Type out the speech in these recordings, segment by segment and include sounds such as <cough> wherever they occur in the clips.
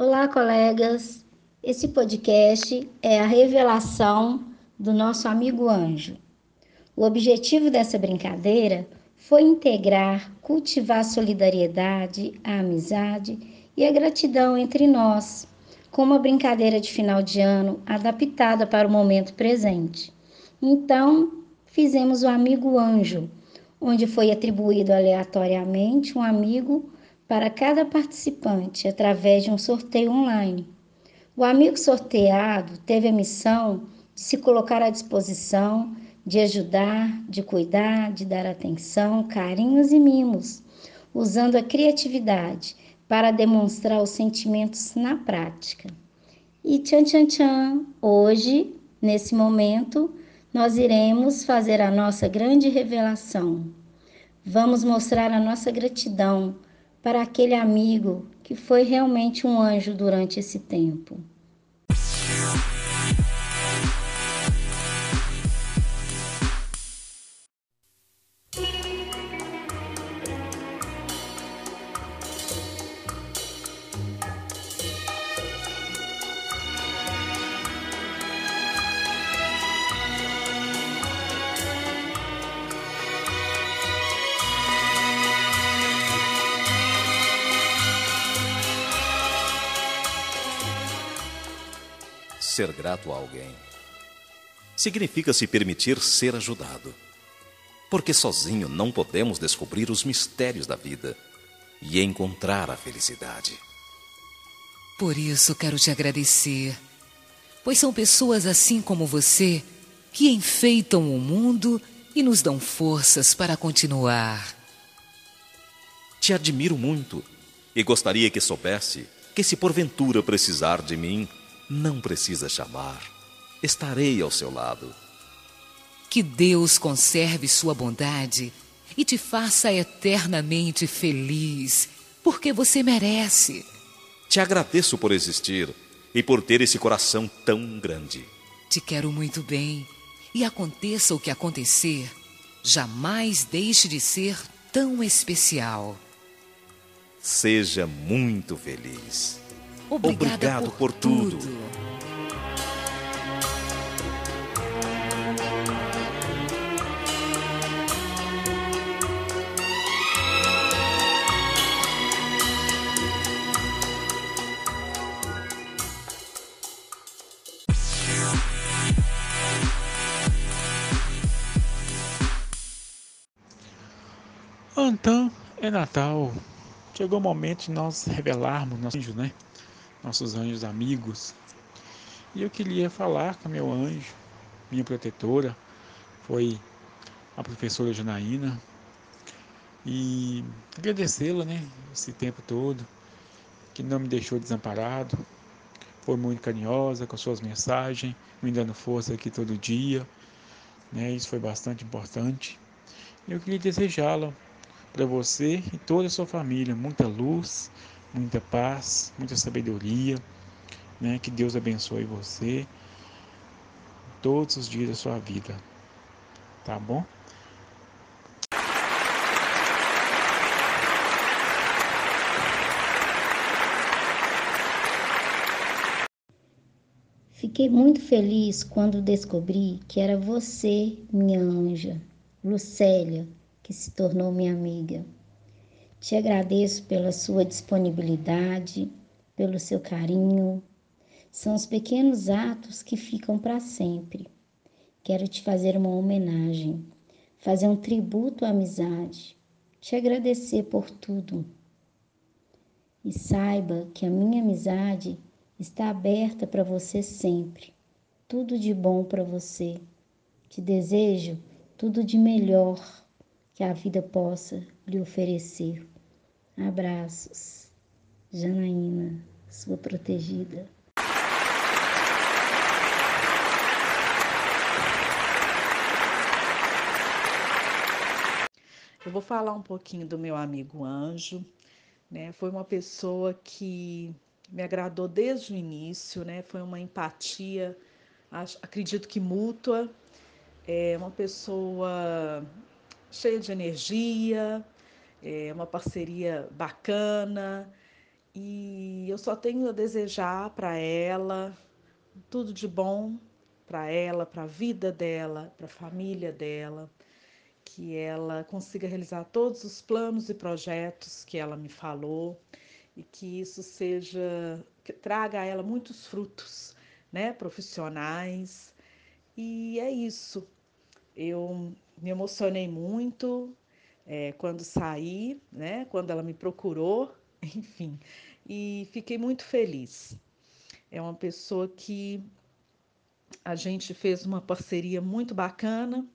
Olá, colegas. Esse podcast é a revelação do nosso amigo anjo. O objetivo dessa brincadeira foi integrar, cultivar a solidariedade, a amizade e a gratidão entre nós, com uma brincadeira de final de ano adaptada para o momento presente. Então, fizemos o amigo anjo, onde foi atribuído aleatoriamente um amigo para cada participante através de um sorteio online. O amigo sorteado teve a missão de se colocar à disposição, de ajudar, de cuidar, de dar atenção, carinhos e mimos, usando a criatividade para demonstrar os sentimentos na prática. E tchan tchan tchan, hoje, nesse momento, nós iremos fazer a nossa grande revelação. Vamos mostrar a nossa gratidão para aquele amigo que foi realmente um anjo durante esse tempo. Ser grato a alguém significa se permitir ser ajudado. Porque sozinho não podemos descobrir os mistérios da vida e encontrar a felicidade. Por isso quero te agradecer, pois são pessoas assim como você que enfeitam o mundo e nos dão forças para continuar. Te admiro muito e gostaria que soubesse que, se porventura precisar de mim, não precisa chamar. Estarei ao seu lado. Que Deus conserve sua bondade e te faça eternamente feliz, porque você merece. Te agradeço por existir e por ter esse coração tão grande. Te quero muito bem e aconteça o que acontecer, jamais deixe de ser tão especial. Seja muito feliz. Obrigada Obrigado por, por tudo. Então, é Natal. Chegou o momento de nós revelarmos nossos anjos, né? Nossos anjos amigos. E eu queria falar com meu anjo, minha protetora, foi a professora Janaína. E agradecê-la, né? Esse tempo todo, que não me deixou desamparado. Foi muito carinhosa com suas mensagens, me dando força aqui todo dia. Né? Isso foi bastante importante. Eu queria desejá-la para você e toda a sua família muita luz, muita paz, muita sabedoria, né? Que Deus abençoe você todos os dias da sua vida. Tá bom? Fiquei muito feliz quando descobri que era você, minha anja, Lucélia, que se tornou minha amiga. Te agradeço pela sua disponibilidade, pelo seu carinho. São os pequenos atos que ficam para sempre. Quero te fazer uma homenagem, fazer um tributo à amizade, te agradecer por tudo. E saiba que a minha amizade está aberta para você sempre. Tudo de bom para você. Te desejo tudo de melhor que a vida possa lhe oferecer. Abraços. Janaína, sua protegida. Eu vou falar um pouquinho do meu amigo Anjo, né? Foi uma pessoa que me agradou desde o início, né? Foi uma empatia, acho, acredito que mútua. É uma pessoa cheia de energia, é uma parceria bacana E eu só tenho a desejar para ela tudo de bom para ela, para a vida dela, para a família dela, que ela consiga realizar todos os planos e projetos que ela me falou e que isso seja que traga a ela muitos frutos, né, profissionais. E é isso. Eu me emocionei muito é, quando saí, né, quando ela me procurou, <laughs> enfim, e fiquei muito feliz. É uma pessoa que a gente fez uma parceria muito bacana.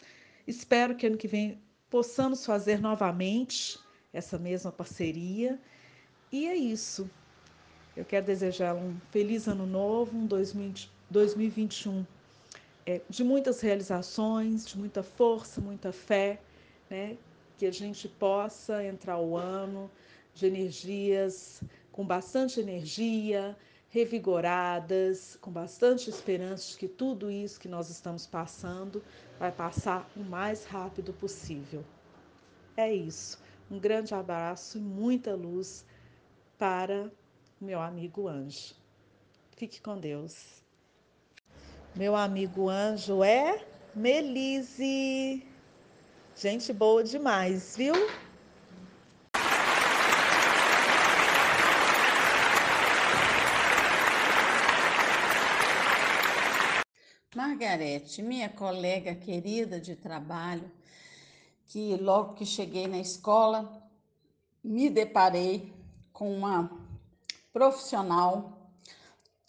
Espero que ano que vem possamos fazer novamente essa mesma parceria. E é isso. Eu quero desejar um feliz ano novo, um 2021 é, de muitas realizações, de muita força, muita fé, né? Que a gente possa entrar o ano de energias com bastante energia, revigoradas, com bastante esperança de que tudo isso que nós estamos passando vai passar o mais rápido possível. É isso. Um grande abraço e muita luz para meu amigo Anjo. Fique com Deus. Meu amigo Anjo é Melise. Gente boa demais, viu? Margarete, minha colega querida de trabalho, que logo que cheguei na escola, me deparei com uma profissional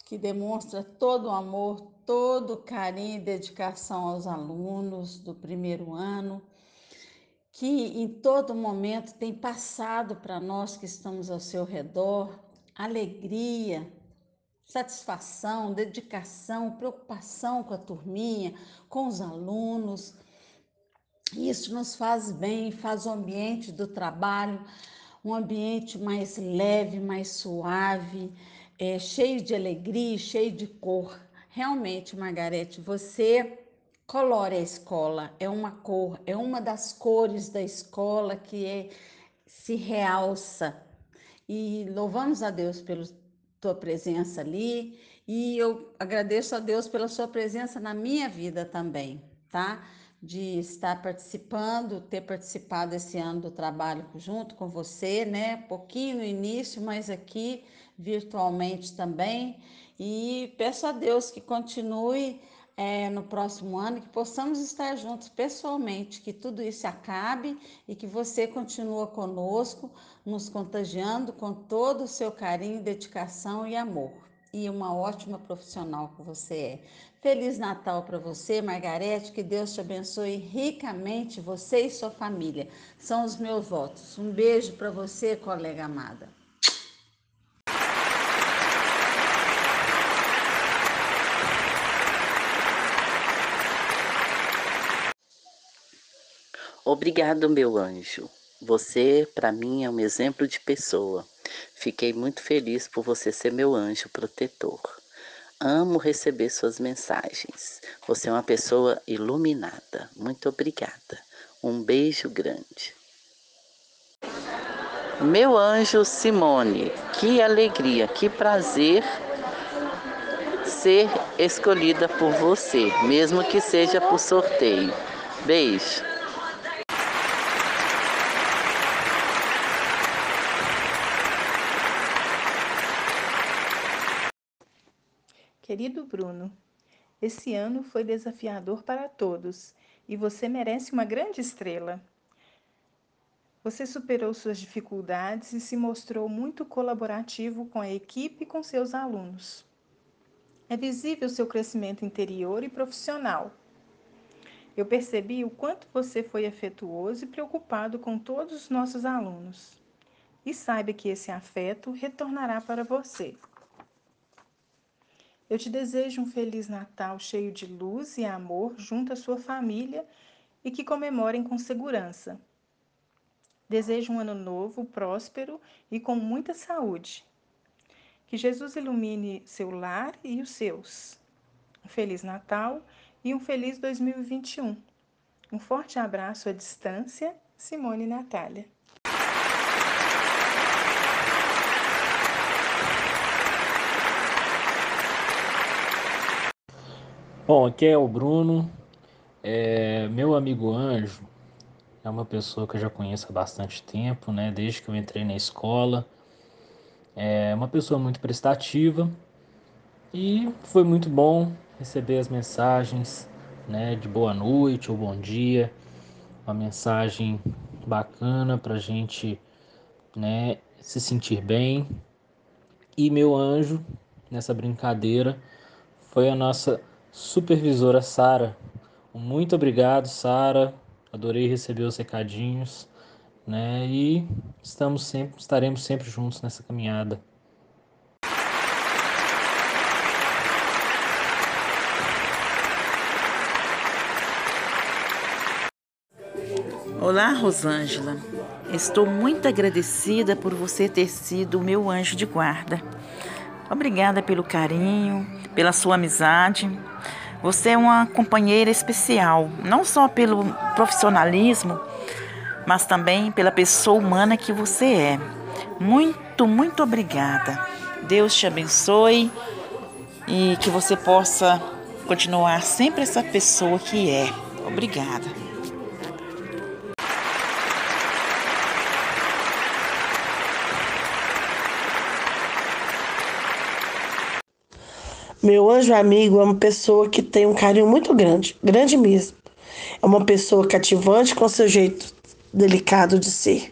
que demonstra todo o amor, todo o carinho e dedicação aos alunos do primeiro ano, que em todo momento tem passado para nós que estamos ao seu redor alegria, satisfação, dedicação, preocupação com a turminha, com os alunos. Isso nos faz bem, faz o ambiente do trabalho um ambiente mais leve, mais suave, é, cheio de alegria, cheio de cor. Realmente, Margarete, você colore a escola, é uma cor, é uma das cores da escola que é, se realça. E louvamos a Deus pelo tua presença ali e eu agradeço a Deus pela sua presença na minha vida também, tá? De estar participando, ter participado esse ano do trabalho junto com você, né? Pouquinho no início, mas aqui virtualmente também. E peço a Deus que continue é, no próximo ano, que possamos estar juntos pessoalmente, que tudo isso acabe e que você continue conosco, nos contagiando com todo o seu carinho, dedicação e amor. E uma ótima profissional que você é. Feliz Natal para você, Margarete. Que Deus te abençoe ricamente, você e sua família. São os meus votos. Um beijo para você, colega amada. Obrigado, meu anjo. Você, para mim, é um exemplo de pessoa. Fiquei muito feliz por você ser meu anjo protetor. Amo receber suas mensagens. Você é uma pessoa iluminada. Muito obrigada. Um beijo grande. Meu anjo Simone, que alegria, que prazer ser escolhida por você, mesmo que seja por sorteio. Beijo. Querido Bruno, esse ano foi desafiador para todos e você merece uma grande estrela. Você superou suas dificuldades e se mostrou muito colaborativo com a equipe e com seus alunos. É visível seu crescimento interior e profissional. Eu percebi o quanto você foi afetuoso e preocupado com todos os nossos alunos. E saiba que esse afeto retornará para você. Eu te desejo um feliz Natal cheio de luz e amor junto à sua família e que comemorem com segurança. Desejo um ano novo, próspero e com muita saúde. Que Jesus ilumine seu lar e os seus. Um feliz Natal e um feliz 2021. Um forte abraço à distância, Simone e Natália. Bom, aqui é o Bruno. É, meu amigo Anjo é uma pessoa que eu já conheço há bastante tempo, né? Desde que eu entrei na escola. É uma pessoa muito prestativa e foi muito bom receber as mensagens, né? De boa noite ou bom dia, uma mensagem bacana para gente, né? Se sentir bem. E meu anjo nessa brincadeira foi a nossa supervisora Sara. Muito obrigado, Sara. Adorei receber os recadinhos, né? E estamos sempre, estaremos sempre juntos nessa caminhada. Olá, Rosângela. Estou muito agradecida por você ter sido o meu anjo de guarda. Obrigada pelo carinho, pela sua amizade. Você é uma companheira especial, não só pelo profissionalismo, mas também pela pessoa humana que você é. Muito, muito obrigada. Deus te abençoe e que você possa continuar sempre essa pessoa que é. Obrigada. Meu anjo amigo é uma pessoa que tem um carinho muito grande, grande mesmo. É uma pessoa cativante com seu jeito delicado de ser.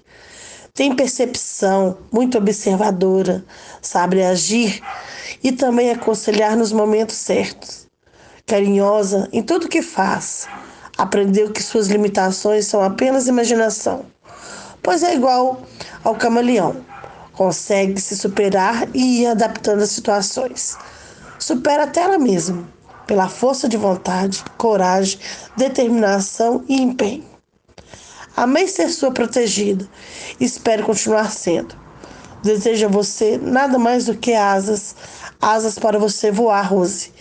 Tem percepção, muito observadora, sabe agir e também aconselhar nos momentos certos. Carinhosa em tudo que faz. Aprendeu que suas limitações são apenas imaginação, pois é igual ao camaleão. Consegue se superar e ir adaptando às situações supera até ela mesma, pela força de vontade, coragem, determinação e empenho. Amei ser sua protegida e espero continuar sendo. Desejo a você nada mais do que asas, asas para você voar, Rose,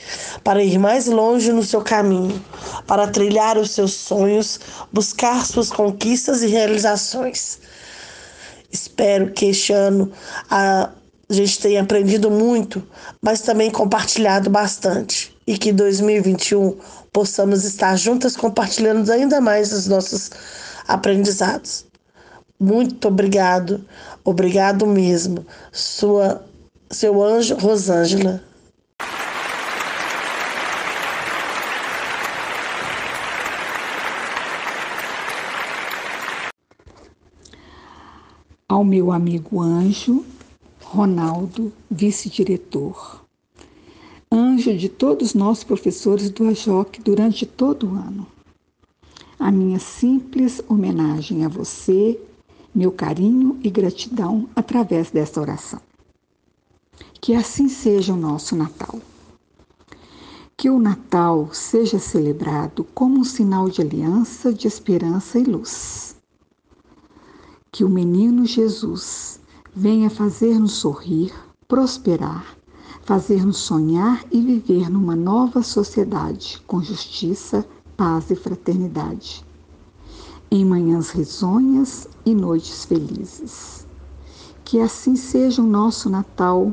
para ir mais longe no seu caminho, para trilhar os seus sonhos, buscar suas conquistas e realizações. Espero que este ano a a gente tem aprendido muito, mas também compartilhado bastante. E que 2021 possamos estar juntas compartilhando ainda mais os nossos aprendizados. Muito obrigado, obrigado mesmo. Sua, seu anjo Rosângela. Ao meu amigo anjo, Ronaldo, vice-diretor. Anjo de todos nós professores do AJOC durante todo o ano. A minha simples homenagem a você, meu carinho e gratidão através desta oração. Que assim seja o nosso Natal. Que o Natal seja celebrado como um sinal de aliança, de esperança e luz. Que o menino Jesus venha fazer-nos sorrir, prosperar, fazer-nos sonhar e viver numa nova sociedade com justiça, paz e fraternidade. Em manhãs risonhas e noites felizes. Que assim seja o nosso Natal,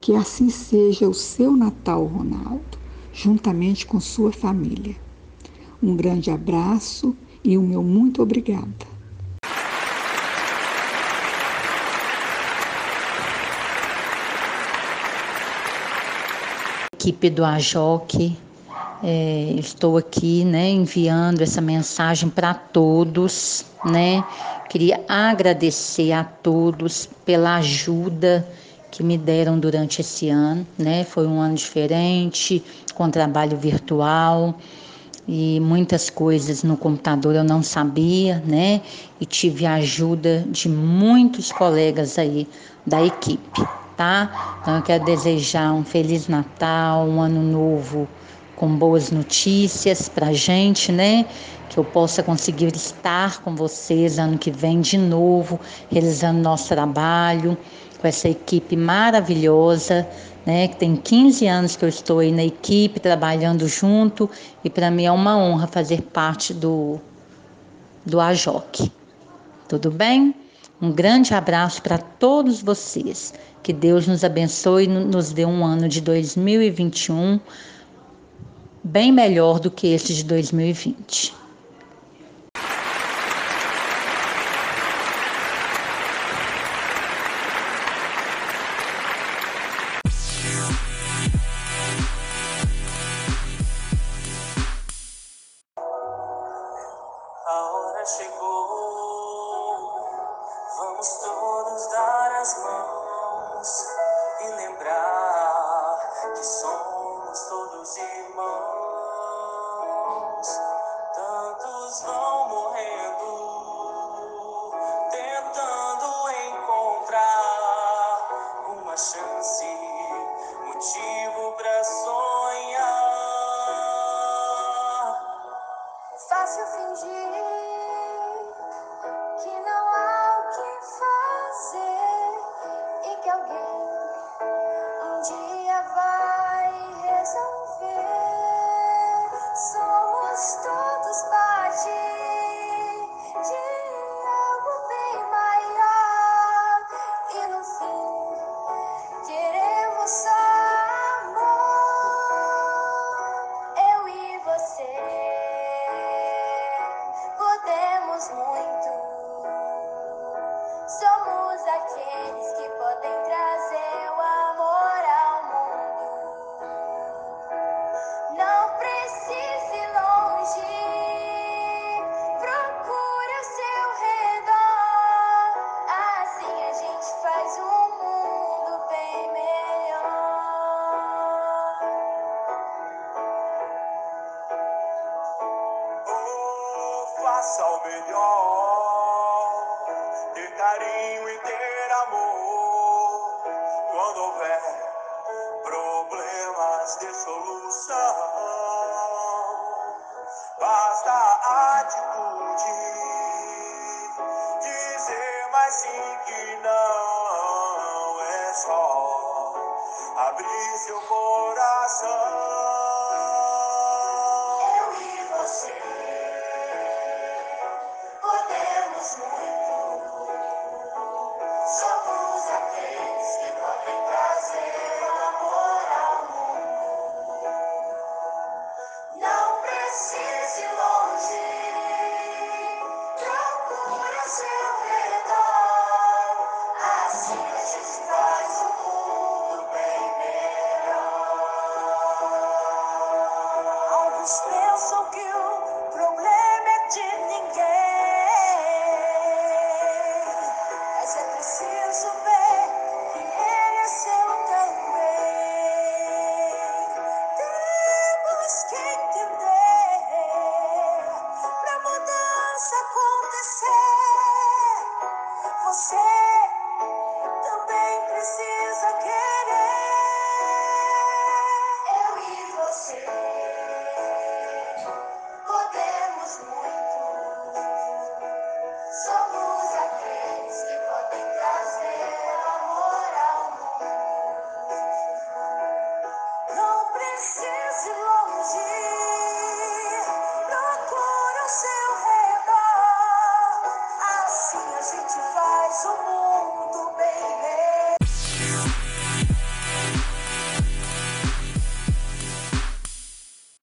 que assim seja o seu Natal, Ronaldo, juntamente com sua família. Um grande abraço e o meu muito obrigada. Equipe do AJOC. É, estou aqui, né, enviando essa mensagem para todos, né? Queria agradecer a todos pela ajuda que me deram durante esse ano, né? Foi um ano diferente, com trabalho virtual e muitas coisas no computador eu não sabia, né? E tive a ajuda de muitos colegas aí da equipe tá? Então eu quero desejar um feliz Natal, um ano novo com boas notícias pra gente, né? Que eu possa conseguir estar com vocês ano que vem de novo, realizando nosso trabalho com essa equipe maravilhosa, né? Que tem 15 anos que eu estou aí na equipe trabalhando junto e para mim é uma honra fazer parte do do AJOC. Tudo bem? Um grande abraço para todos vocês. Que Deus nos abençoe e nos dê um ano de 2021 bem melhor do que esse de 2020. Você também precisa que seu redor, assim.